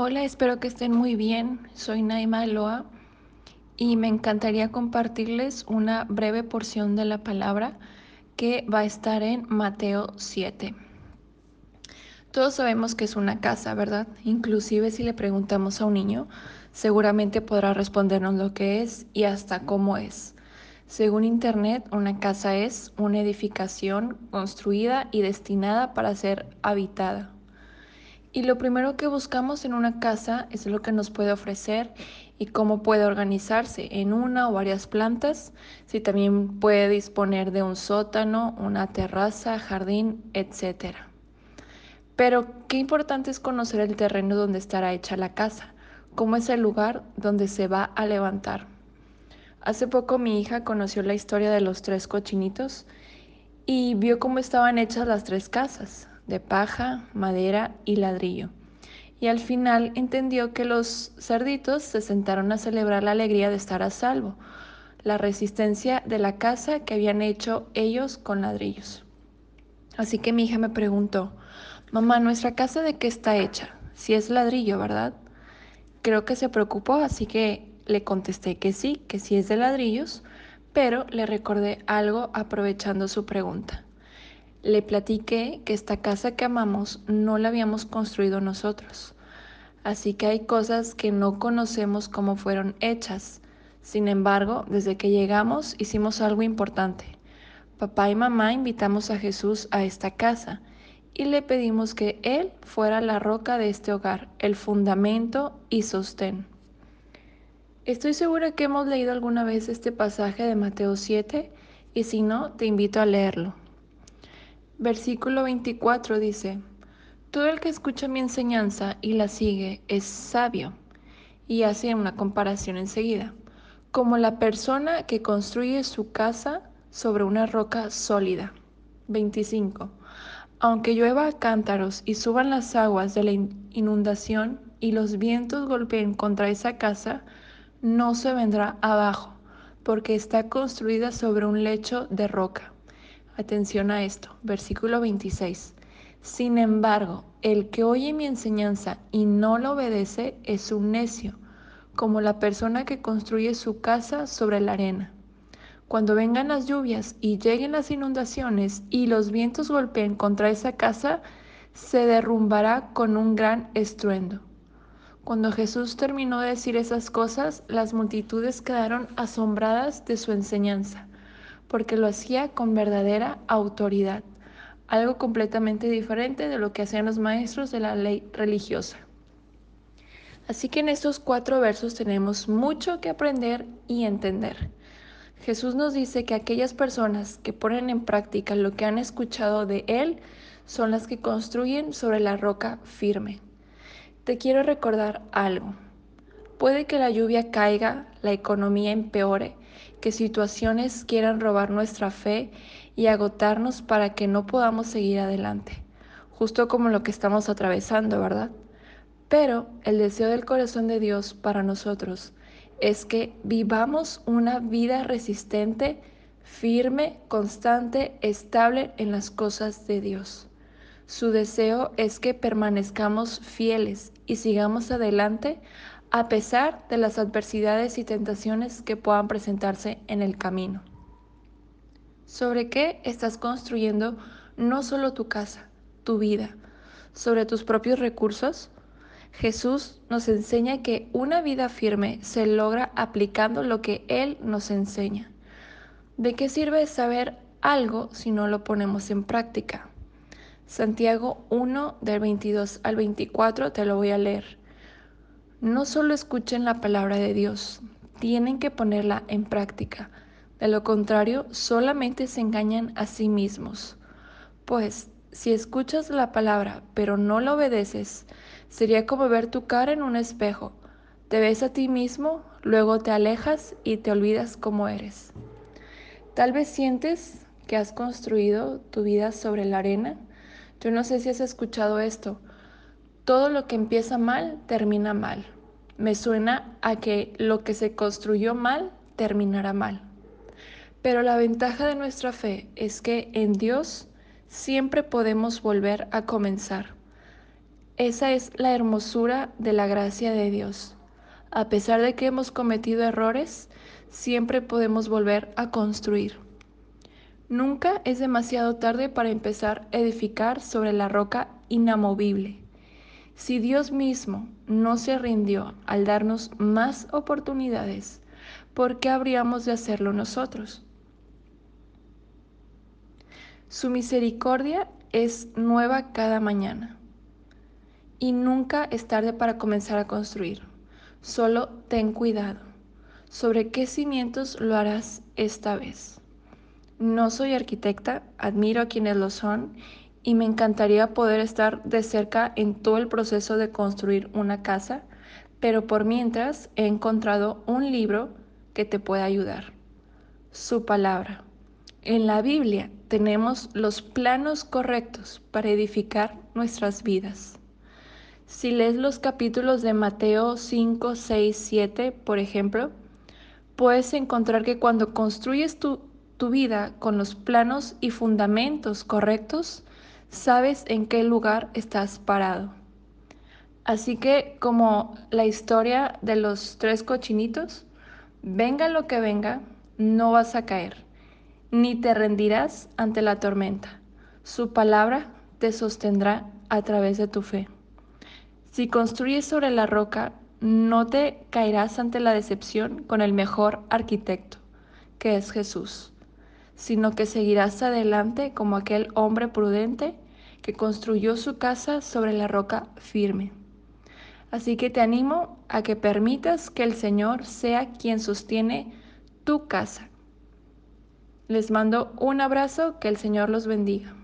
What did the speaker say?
Hola, espero que estén muy bien. Soy Naima Eloa y me encantaría compartirles una breve porción de la palabra que va a estar en Mateo 7. Todos sabemos que es una casa, ¿verdad? Inclusive si le preguntamos a un niño, seguramente podrá respondernos lo que es y hasta cómo es. Según Internet, una casa es una edificación construida y destinada para ser habitada. Y lo primero que buscamos en una casa es lo que nos puede ofrecer y cómo puede organizarse en una o varias plantas, si también puede disponer de un sótano, una terraza, jardín, etc. Pero qué importante es conocer el terreno donde estará hecha la casa, cómo es el lugar donde se va a levantar. Hace poco mi hija conoció la historia de los tres cochinitos y vio cómo estaban hechas las tres casas de paja, madera y ladrillo. Y al final entendió que los cerditos se sentaron a celebrar la alegría de estar a salvo, la resistencia de la casa que habían hecho ellos con ladrillos. Así que mi hija me preguntó, mamá, ¿nuestra casa de qué está hecha? Si es ladrillo, ¿verdad? Creo que se preocupó, así que le contesté que sí, que sí es de ladrillos, pero le recordé algo aprovechando su pregunta. Le platiqué que esta casa que amamos no la habíamos construido nosotros. Así que hay cosas que no conocemos cómo fueron hechas. Sin embargo, desde que llegamos hicimos algo importante. Papá y mamá invitamos a Jesús a esta casa y le pedimos que Él fuera la roca de este hogar, el fundamento y sostén. Estoy segura que hemos leído alguna vez este pasaje de Mateo 7 y si no, te invito a leerlo. Versículo 24 dice, Todo el que escucha mi enseñanza y la sigue es sabio. Y hace una comparación enseguida, como la persona que construye su casa sobre una roca sólida. 25. Aunque llueva cántaros y suban las aguas de la inundación y los vientos golpeen contra esa casa, no se vendrá abajo, porque está construida sobre un lecho de roca. Atención a esto, versículo 26. Sin embargo, el que oye mi enseñanza y no la obedece es un necio, como la persona que construye su casa sobre la arena. Cuando vengan las lluvias y lleguen las inundaciones y los vientos golpeen contra esa casa, se derrumbará con un gran estruendo. Cuando Jesús terminó de decir esas cosas, las multitudes quedaron asombradas de su enseñanza porque lo hacía con verdadera autoridad, algo completamente diferente de lo que hacían los maestros de la ley religiosa. Así que en estos cuatro versos tenemos mucho que aprender y entender. Jesús nos dice que aquellas personas que ponen en práctica lo que han escuchado de Él son las que construyen sobre la roca firme. Te quiero recordar algo. Puede que la lluvia caiga, la economía empeore, que situaciones quieran robar nuestra fe y agotarnos para que no podamos seguir adelante, justo como lo que estamos atravesando, ¿verdad? Pero el deseo del corazón de Dios para nosotros es que vivamos una vida resistente, firme, constante, estable en las cosas de Dios. Su deseo es que permanezcamos fieles y sigamos adelante a pesar de las adversidades y tentaciones que puedan presentarse en el camino. ¿Sobre qué estás construyendo no solo tu casa, tu vida, sobre tus propios recursos? Jesús nos enseña que una vida firme se logra aplicando lo que Él nos enseña. ¿De qué sirve saber algo si no lo ponemos en práctica? Santiago 1 del 22 al 24 te lo voy a leer. No solo escuchen la palabra de Dios, tienen que ponerla en práctica. De lo contrario, solamente se engañan a sí mismos. Pues, si escuchas la palabra pero no la obedeces, sería como ver tu cara en un espejo. Te ves a ti mismo, luego te alejas y te olvidas cómo eres. Tal vez sientes que has construido tu vida sobre la arena. Yo no sé si has escuchado esto, todo lo que empieza mal termina mal. Me suena a que lo que se construyó mal terminará mal. Pero la ventaja de nuestra fe es que en Dios siempre podemos volver a comenzar. Esa es la hermosura de la gracia de Dios. A pesar de que hemos cometido errores, siempre podemos volver a construir. Nunca es demasiado tarde para empezar a edificar sobre la roca inamovible. Si Dios mismo no se rindió al darnos más oportunidades, ¿por qué habríamos de hacerlo nosotros? Su misericordia es nueva cada mañana. Y nunca es tarde para comenzar a construir. Solo ten cuidado. ¿Sobre qué cimientos lo harás esta vez? No soy arquitecta, admiro a quienes lo son y me encantaría poder estar de cerca en todo el proceso de construir una casa, pero por mientras he encontrado un libro que te puede ayudar. Su palabra. En la Biblia tenemos los planos correctos para edificar nuestras vidas. Si lees los capítulos de Mateo 5, 6, 7, por ejemplo, puedes encontrar que cuando construyes tu, tu vida con los planos y fundamentos correctos, sabes en qué lugar estás parado. Así que como la historia de los tres cochinitos, venga lo que venga, no vas a caer, ni te rendirás ante la tormenta. Su palabra te sostendrá a través de tu fe. Si construyes sobre la roca, no te caerás ante la decepción con el mejor arquitecto, que es Jesús, sino que seguirás adelante como aquel hombre prudente que construyó su casa sobre la roca firme. Así que te animo a que permitas que el Señor sea quien sostiene tu casa. Les mando un abrazo, que el Señor los bendiga.